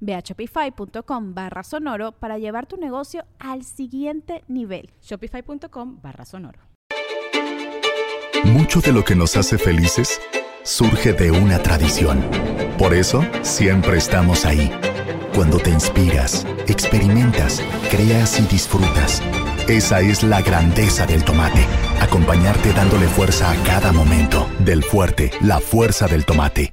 Ve a shopify.com barra sonoro para llevar tu negocio al siguiente nivel. Shopify.com barra sonoro. Mucho de lo que nos hace felices surge de una tradición. Por eso, siempre estamos ahí. Cuando te inspiras, experimentas, creas y disfrutas. Esa es la grandeza del tomate. Acompañarte dándole fuerza a cada momento. Del fuerte, la fuerza del tomate.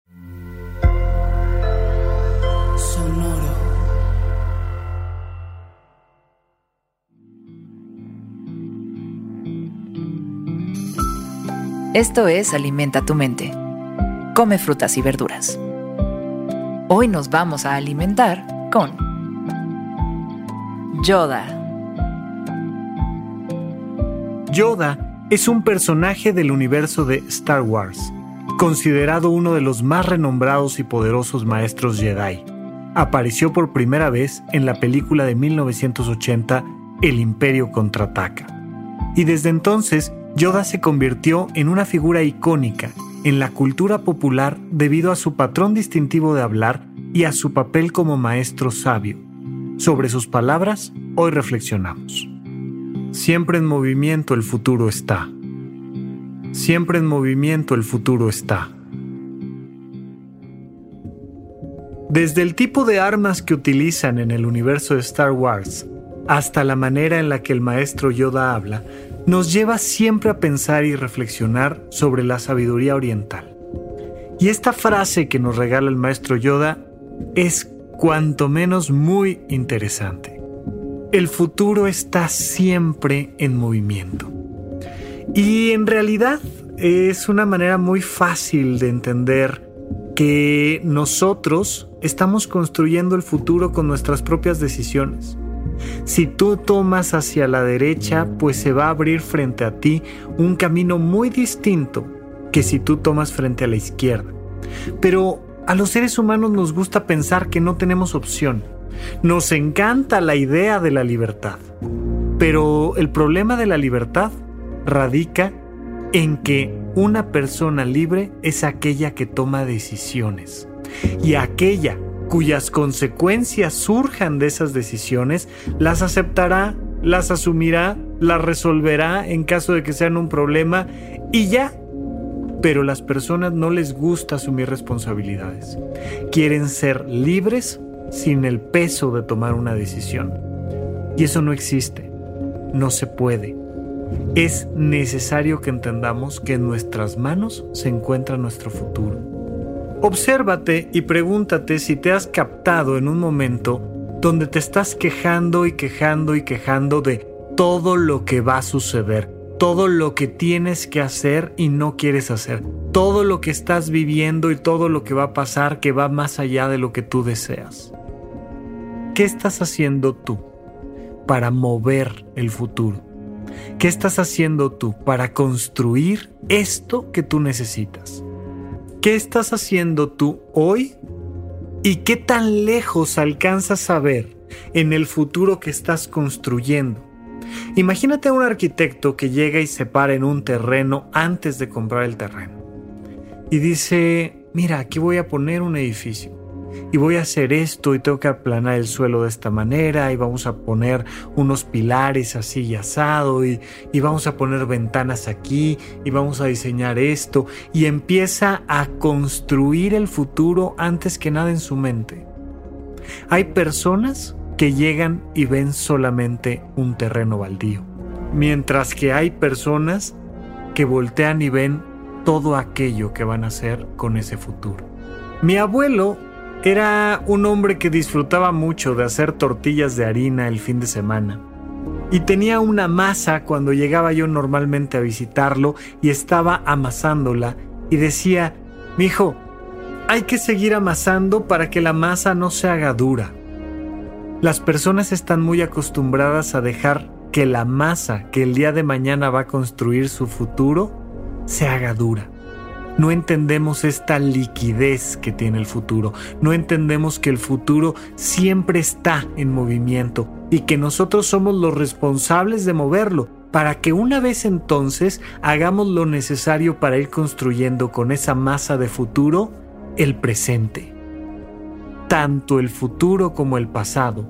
Esto es Alimenta tu mente. Come frutas y verduras. Hoy nos vamos a alimentar con Yoda. Yoda es un personaje del universo de Star Wars, considerado uno de los más renombrados y poderosos maestros Jedi. Apareció por primera vez en la película de 1980 El Imperio contraataca. Y desde entonces Yoda se convirtió en una figura icónica en la cultura popular debido a su patrón distintivo de hablar y a su papel como maestro sabio. Sobre sus palabras, hoy reflexionamos. Siempre en movimiento el futuro está. Siempre en movimiento el futuro está. Desde el tipo de armas que utilizan en el universo de Star Wars hasta la manera en la que el maestro Yoda habla, nos lleva siempre a pensar y reflexionar sobre la sabiduría oriental. Y esta frase que nos regala el maestro Yoda es cuanto menos muy interesante. El futuro está siempre en movimiento. Y en realidad es una manera muy fácil de entender que nosotros estamos construyendo el futuro con nuestras propias decisiones. Si tú tomas hacia la derecha, pues se va a abrir frente a ti un camino muy distinto que si tú tomas frente a la izquierda. Pero a los seres humanos nos gusta pensar que no tenemos opción. Nos encanta la idea de la libertad. Pero el problema de la libertad radica en que una persona libre es aquella que toma decisiones. Y aquella cuyas consecuencias surjan de esas decisiones, las aceptará, las asumirá, las resolverá en caso de que sean un problema y ya. Pero las personas no les gusta asumir responsabilidades. Quieren ser libres sin el peso de tomar una decisión. Y eso no existe. No se puede. Es necesario que entendamos que en nuestras manos se encuentra nuestro futuro. Obsérvate y pregúntate si te has captado en un momento donde te estás quejando y quejando y quejando de todo lo que va a suceder, todo lo que tienes que hacer y no quieres hacer, todo lo que estás viviendo y todo lo que va a pasar que va más allá de lo que tú deseas. ¿Qué estás haciendo tú para mover el futuro? ¿Qué estás haciendo tú para construir esto que tú necesitas? ¿Qué estás haciendo tú hoy? ¿Y qué tan lejos alcanzas a ver en el futuro que estás construyendo? Imagínate a un arquitecto que llega y se para en un terreno antes de comprar el terreno. Y dice, mira, aquí voy a poner un edificio. Y voy a hacer esto y tengo que aplanar el suelo de esta manera y vamos a poner unos pilares así y asado y, y vamos a poner ventanas aquí y vamos a diseñar esto y empieza a construir el futuro antes que nada en su mente. Hay personas que llegan y ven solamente un terreno baldío, mientras que hay personas que voltean y ven todo aquello que van a hacer con ese futuro. Mi abuelo era un hombre que disfrutaba mucho de hacer tortillas de harina el fin de semana. Y tenía una masa cuando llegaba yo normalmente a visitarlo y estaba amasándola y decía, mi hijo, hay que seguir amasando para que la masa no se haga dura. Las personas están muy acostumbradas a dejar que la masa que el día de mañana va a construir su futuro se haga dura. No entendemos esta liquidez que tiene el futuro. No entendemos que el futuro siempre está en movimiento y que nosotros somos los responsables de moverlo para que una vez entonces hagamos lo necesario para ir construyendo con esa masa de futuro el presente. Tanto el futuro como el pasado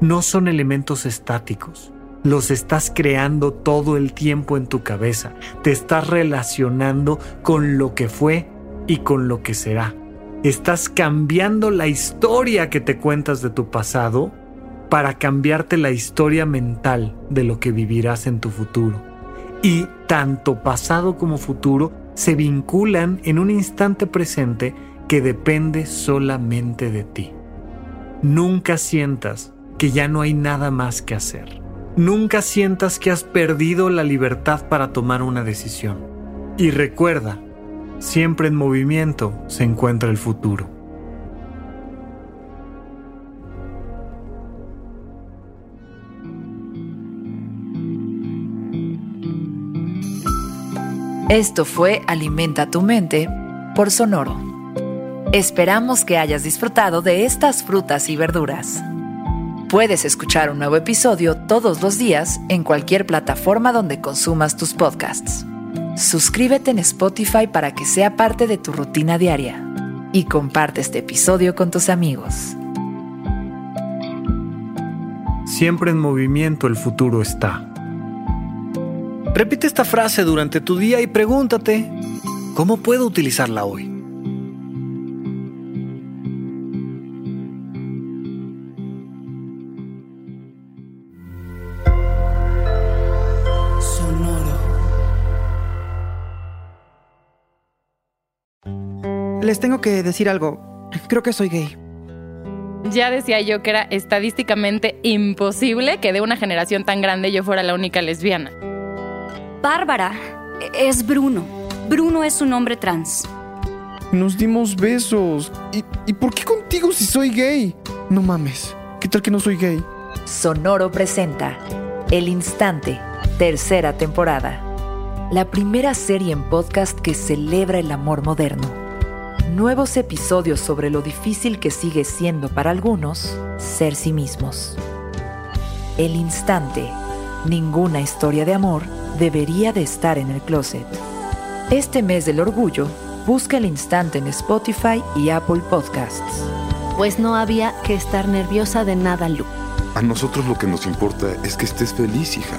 no son elementos estáticos los estás creando todo el tiempo en tu cabeza. Te estás relacionando con lo que fue y con lo que será. Estás cambiando la historia que te cuentas de tu pasado para cambiarte la historia mental de lo que vivirás en tu futuro. Y tanto pasado como futuro se vinculan en un instante presente que depende solamente de ti. Nunca sientas que ya no hay nada más que hacer. Nunca sientas que has perdido la libertad para tomar una decisión. Y recuerda, siempre en movimiento se encuentra el futuro. Esto fue Alimenta tu mente por Sonoro. Esperamos que hayas disfrutado de estas frutas y verduras. Puedes escuchar un nuevo episodio todos los días en cualquier plataforma donde consumas tus podcasts. Suscríbete en Spotify para que sea parte de tu rutina diaria y comparte este episodio con tus amigos. Siempre en movimiento el futuro está. Repite esta frase durante tu día y pregúntate, ¿cómo puedo utilizarla hoy? Les tengo que decir algo. Creo que soy gay. Ya decía yo que era estadísticamente imposible que de una generación tan grande yo fuera la única lesbiana. Bárbara, es Bruno. Bruno es un hombre trans. Nos dimos besos. ¿Y, ¿Y por qué contigo si soy gay? No mames. ¿Qué tal que no soy gay? Sonoro presenta El Instante, tercera temporada. La primera serie en podcast que celebra el amor moderno nuevos episodios sobre lo difícil que sigue siendo para algunos ser sí mismos. El instante, ninguna historia de amor debería de estar en el closet. Este mes del orgullo, busca el instante en Spotify y Apple Podcasts. Pues no había que estar nerviosa de nada, Lu. A nosotros lo que nos importa es que estés feliz, hija.